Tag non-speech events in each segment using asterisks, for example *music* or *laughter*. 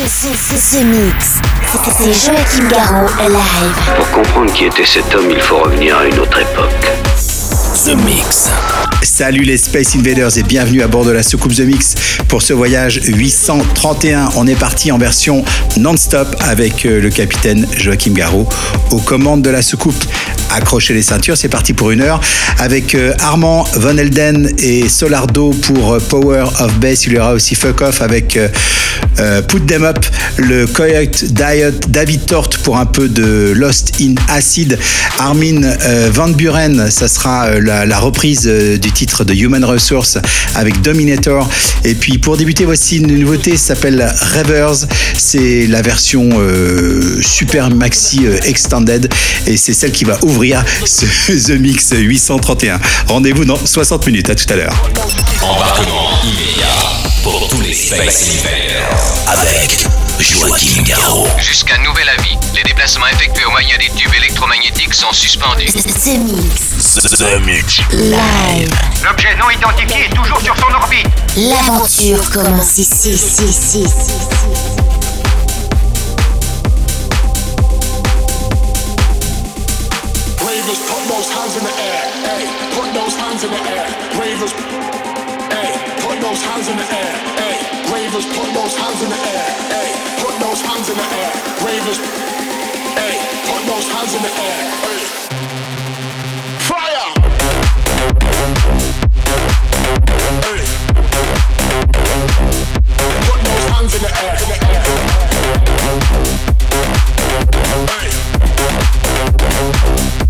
The, the Mix. C'est Joachim Garraud live. Pour comprendre qui était cet homme, il faut revenir à une autre époque. The Mix. Salut les Space Invaders et bienvenue à bord de la soucoupe The Mix pour ce voyage 831. On est parti en version non-stop avec euh, le capitaine Joachim Garraud aux commandes de la soucoupe. Accrochez les ceintures, c'est parti pour une heure avec euh, Armand Von Elden et Solardo pour euh, Power of Bass. Il y aura aussi Fuck Off avec Put Them Up, le Coyote Diet, David Tort pour un peu de Lost in Acid, Armin Van Buren, ça sera la, reprise du titre de Human Resource avec Dominator. Et puis pour débuter, voici une nouveauté, ça s'appelle Revers. C'est la version euh, Super Maxi euh, Extended et c'est celle qui va ouvrir ce *laughs* The Mix 831. Rendez-vous dans 60 minutes. À tout à l'heure. Embarquement immédiat pour tous les Space avec Joachim Garraud. Jusqu'à nouvel avis, les déplacements effectués au moyen des tubes électromagnétiques sont suspendus. The Mix. The Mix. Live. L'objet non identifié est toujours sur son orbite. L'aventure commence ici, ici, ici, those hands in the air. Hey, put those hands in the air. Ravers, hey, put those hands in the air. Hey, ravers, put those hands in the air. Hey, put those hands in the air. Ravers, hey, put those hands in the air. Hey. Hands in the air. In the air. Hey.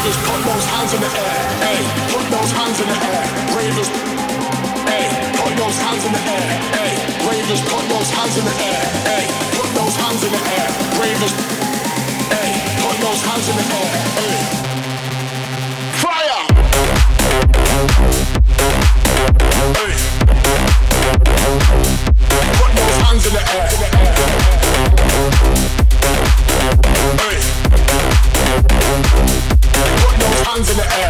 Ravers, put those hands in the air. Hey, put those hands in the air. Ravers, hey, put those hands in the air. Hey, Ravers, put those hands in the air. Hey, put those hands in the air. Ravers, hey, put those hands in the air. Hey. Fire! Hey. Put those hands in the air. In the air.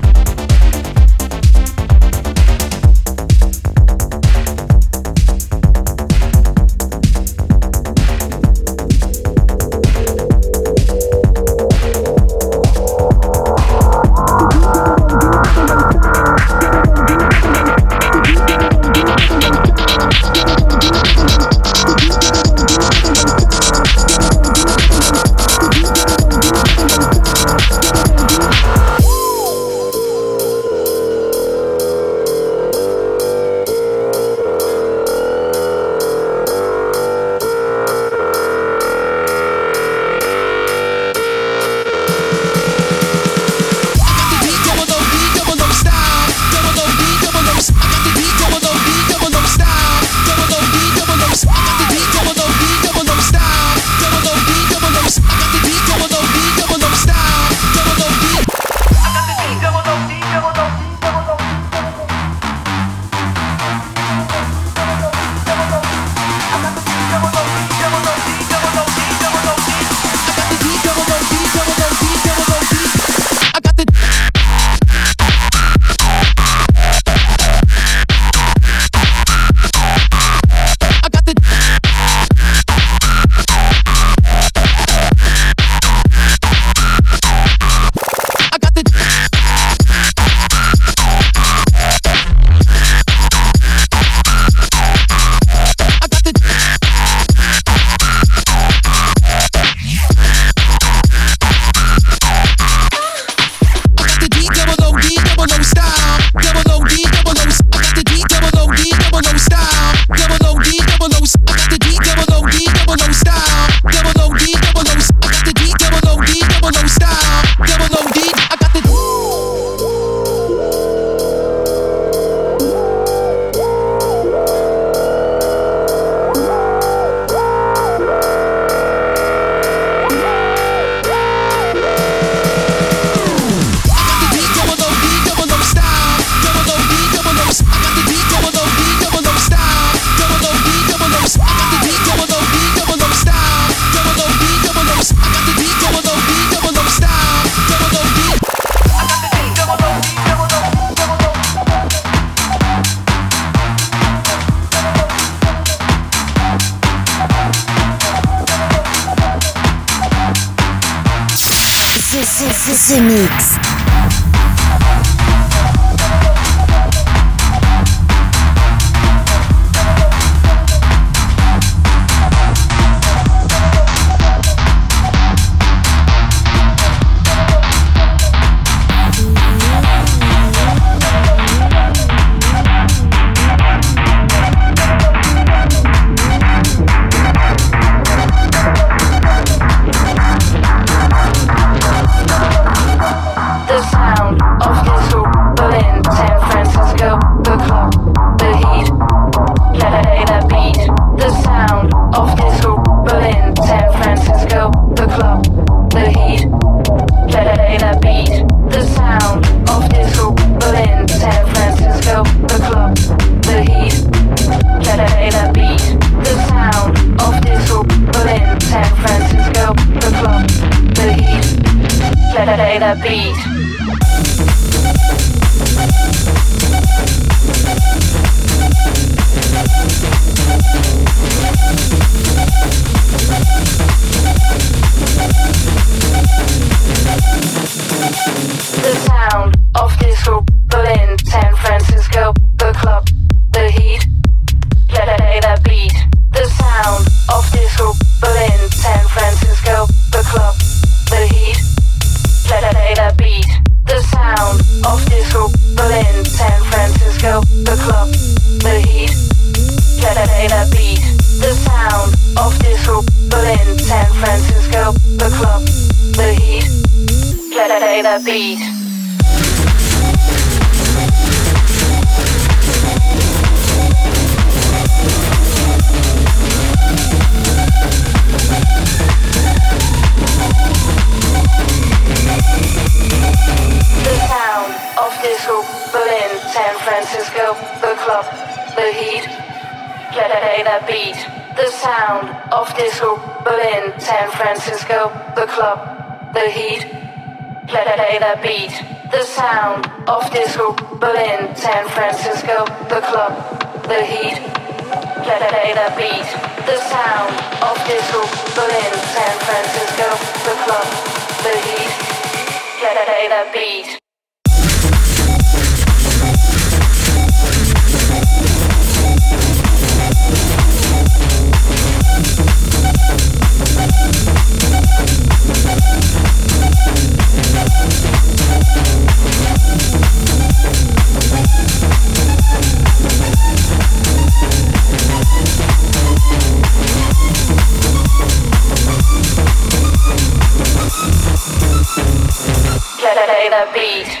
The beat.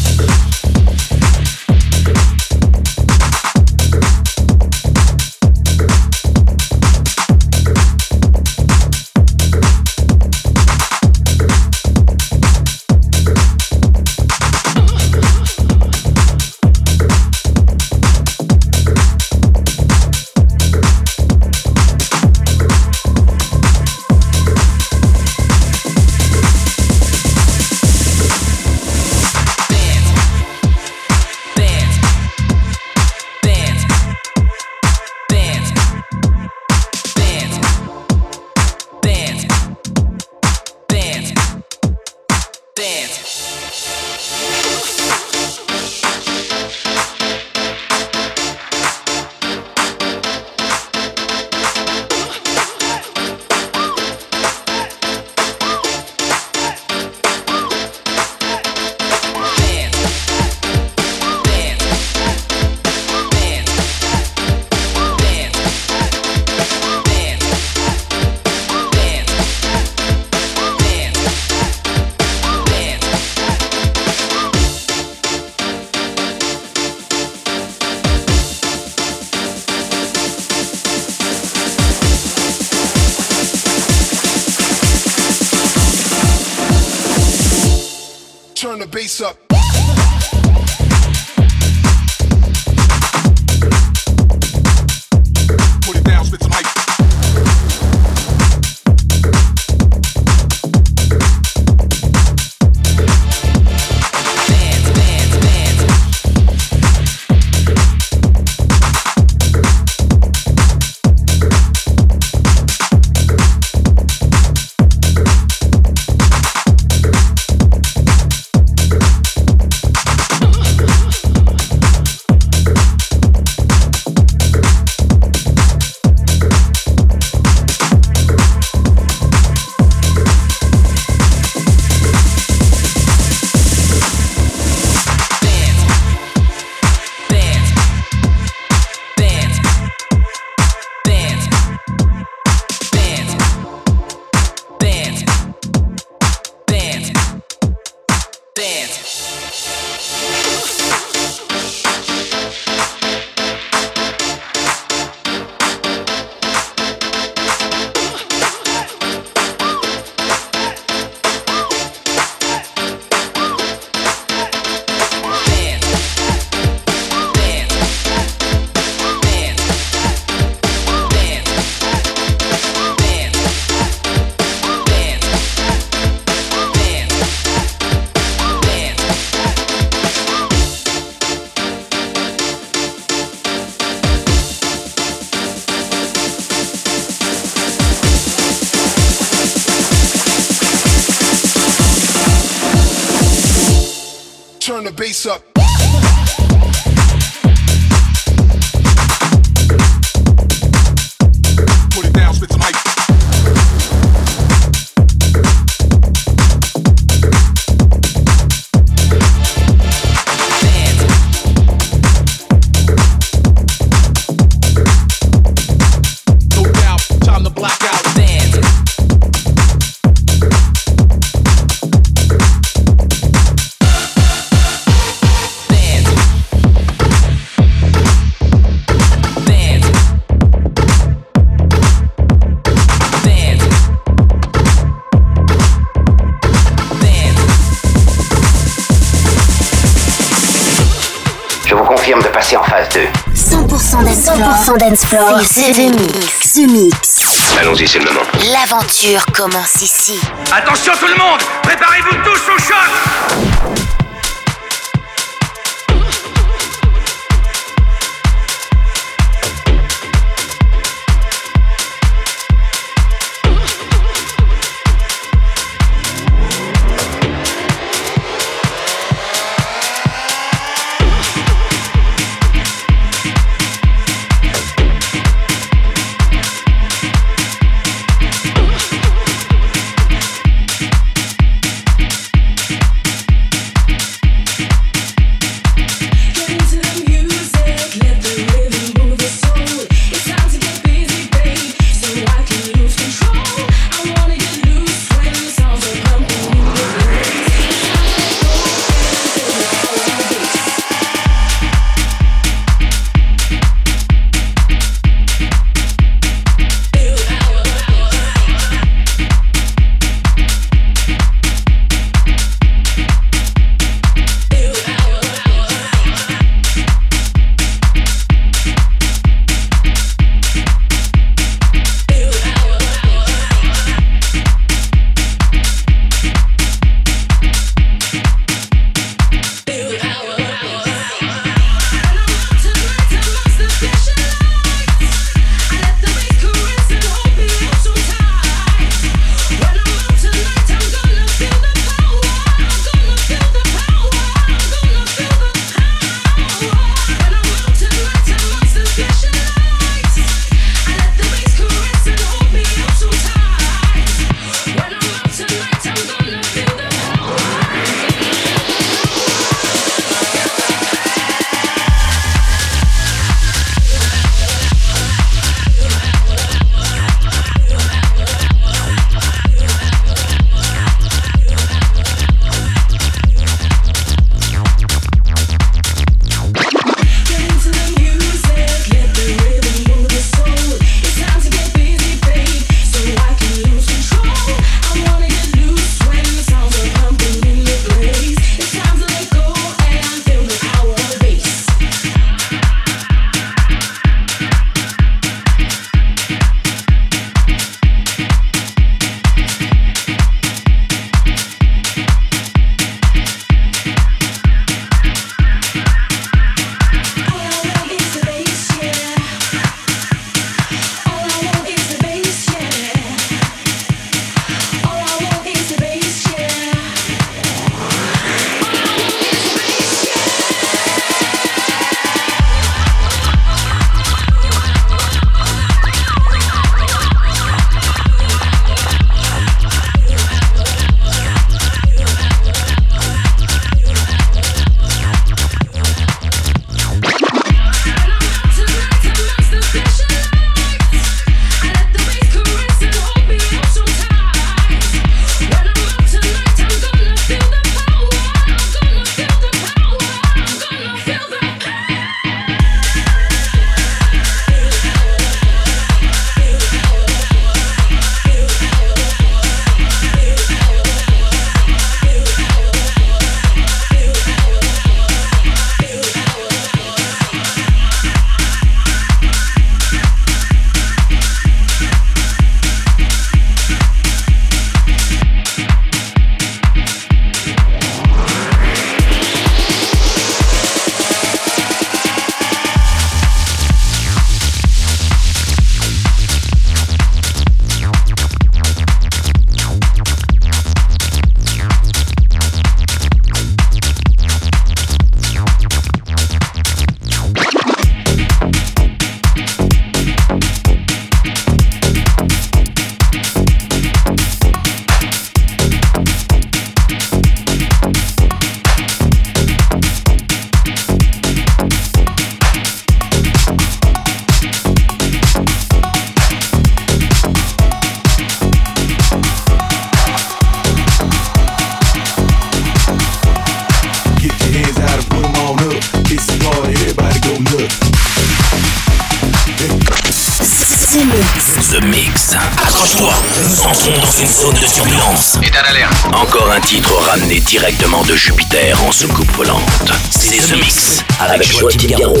Dance floor. C'est The Mix. The Mix. Allons-y, c'est le moment. L'aventure commence ici. Attention tout le monde Préparez-vous tous au choc Yeah.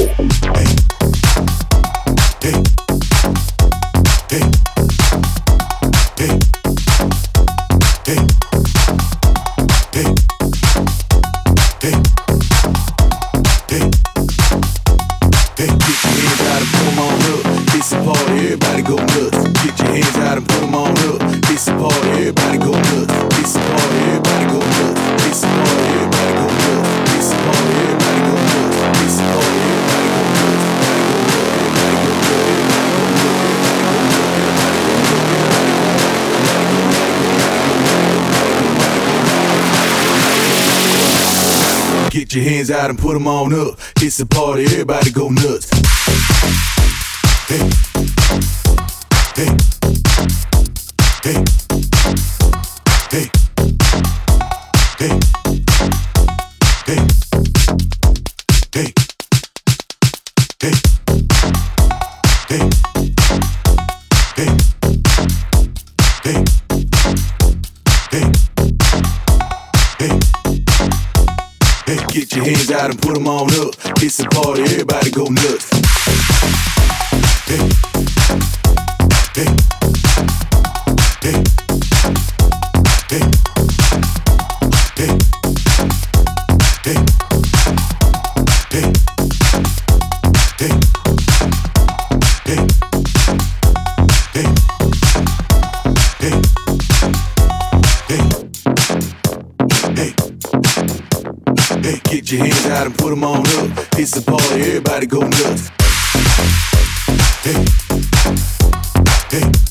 Get your hands out and put them on up. It's a party, everybody go nuts. Hey. Hey. Hey. Hey. Hey. your hands out and put them on up. It's a party, everybody go nuts. Hey. Hey. Hey. Get your hands out and put them on up. It's a party, everybody go nuts. Hey, hey.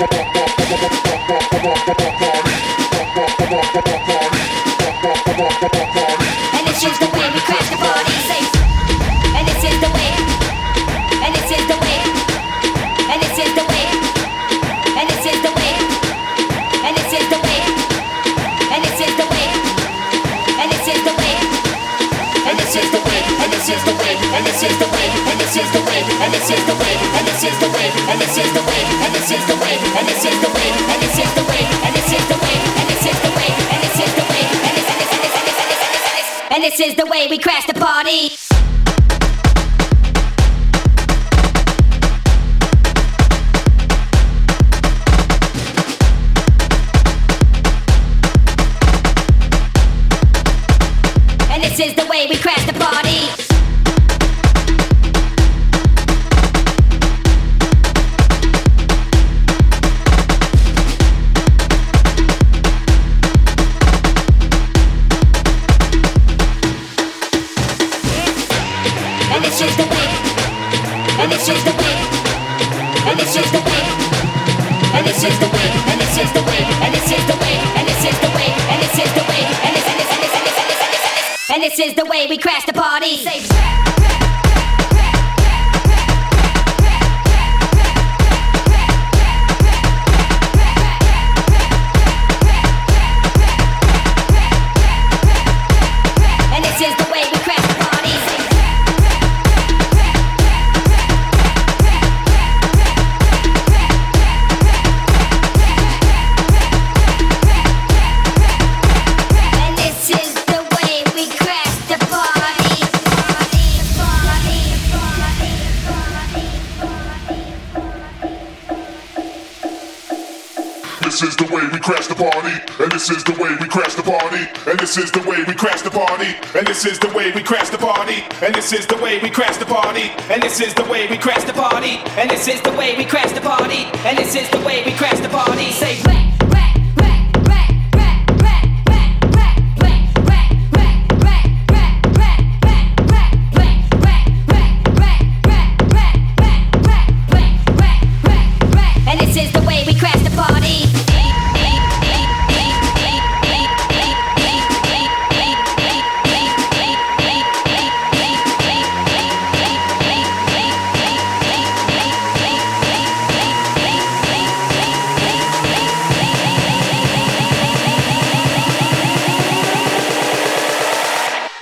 ポポポポポポポポポポポポ and this is the way, and this is the way, and this is the way, and this is the way, and this is the way, and this is the way, and this is the way, and this is the way, and this is the way, and this is the way, we crash the party. This is the way we crash the party. Crash the crash the party, and this is the way we crash the party, and this is the way we crash the party, and this is the way we crash the party, And this is the way we crash the party. And this is the way we crash the party. And this is the way we crash the party. Say And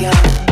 Young.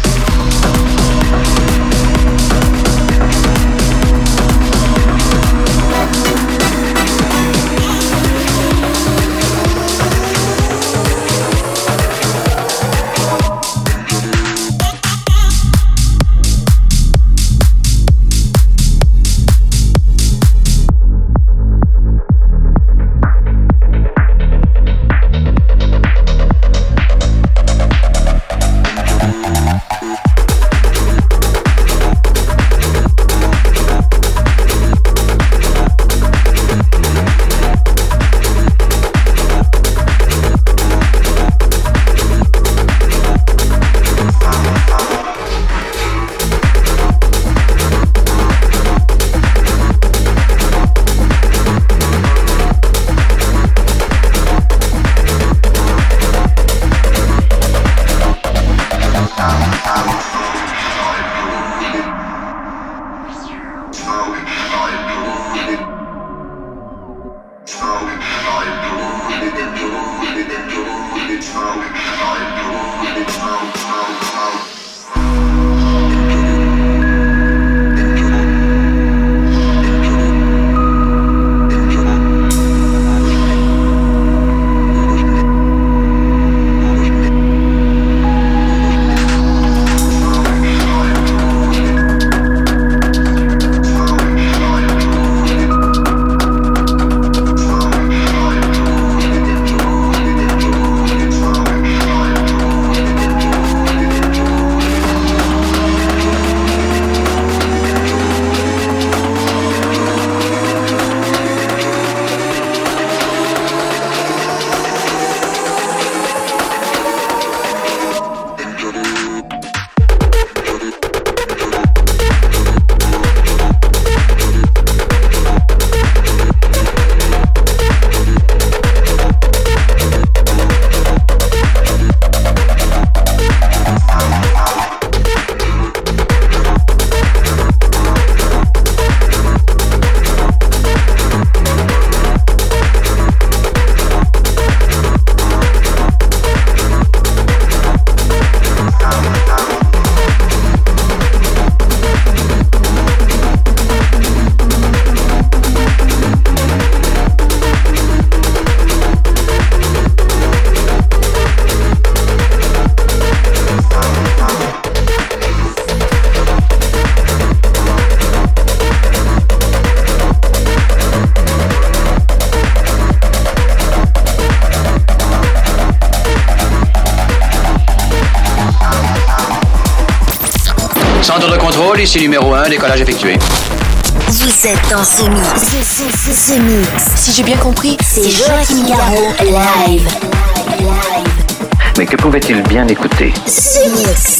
Police numéro 1, décollage effectué. Vous êtes dans ce mix. Ce, mix. Si j'ai bien compris, c'est Joachim Garraud live. Mais que pouvait-il bien écouter? Ce mix.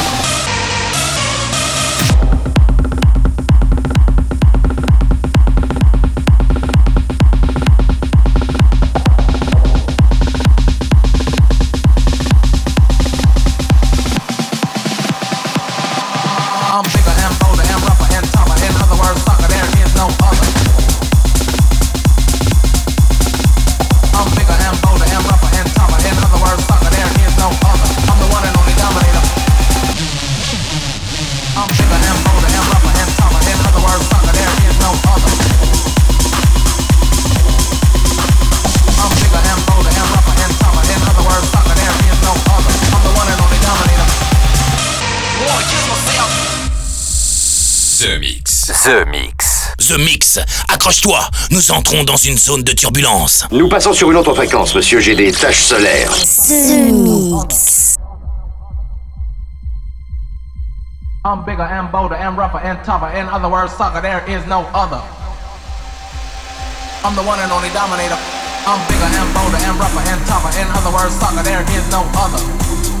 The Mix. The Mix. Accroche-toi, nous entrons dans une zone de turbulence. Nous passons sur une autre fréquence, monsieur. J'ai des taches solaires. The Mix. I'm bigger and bolder and rougher and tougher. In other words, sucker, there is no other. I'm the one and only dominator. I'm bigger and bolder and rougher and tougher. In other words, sucker, there is no other.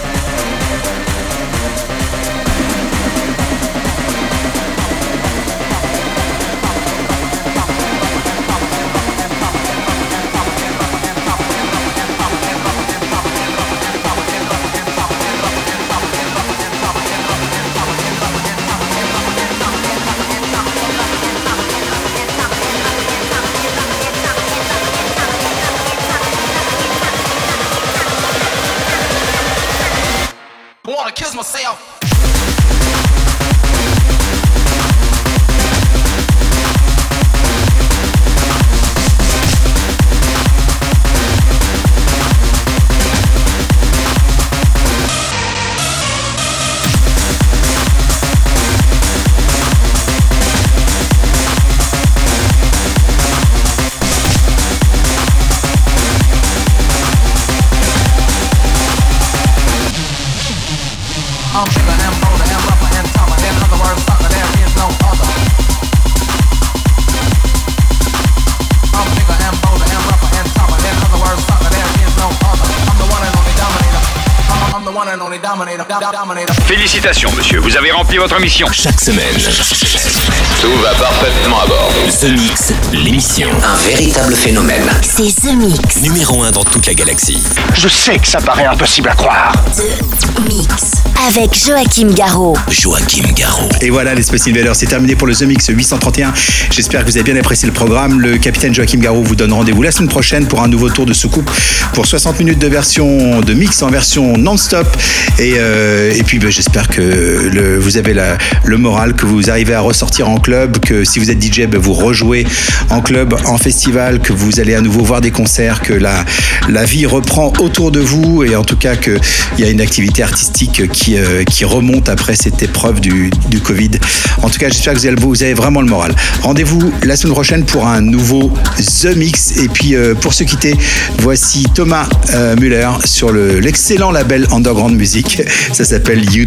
Myself. dominator, dominator. Félicitations, monsieur, vous avez rempli votre mission. Chaque semaine, tout va parfaitement à bord. The Mix, l'émission. Un véritable phénomène. C'est The Mix. Numéro 1 dans toute la galaxie. Je sais que ça paraît impossible à croire. The Mix. Avec Joachim Garraud. Joachim Garraud. Et voilà, les Space Invaders, c'est terminé pour le The Mix 831. J'espère que vous avez bien apprécié le programme. Le capitaine Joachim Garraud vous donne rendez-vous la semaine prochaine pour un nouveau tour de soucoupe pour 60 minutes de version de mix en version non non-stop. Et, euh, et puis ben, j'espère que vous avez le moral, que vous arrivez à ressortir en club, que si vous êtes DJ, ben, vous rejouez en club, en festival, que vous allez à nouveau voir des concerts, que la, la vie reprend autour de vous et en tout cas qu'il y a une activité artistique qui, euh, qui remonte après cette épreuve du, du Covid. En tout cas, j'espère que vous avez, vous avez vraiment le moral. Rendez-vous la semaine prochaine pour un nouveau The Mix. Et puis euh, pour se quitter, voici Thomas euh, Muller sur le- l'excellent label Underground Music. Ça s'appelle You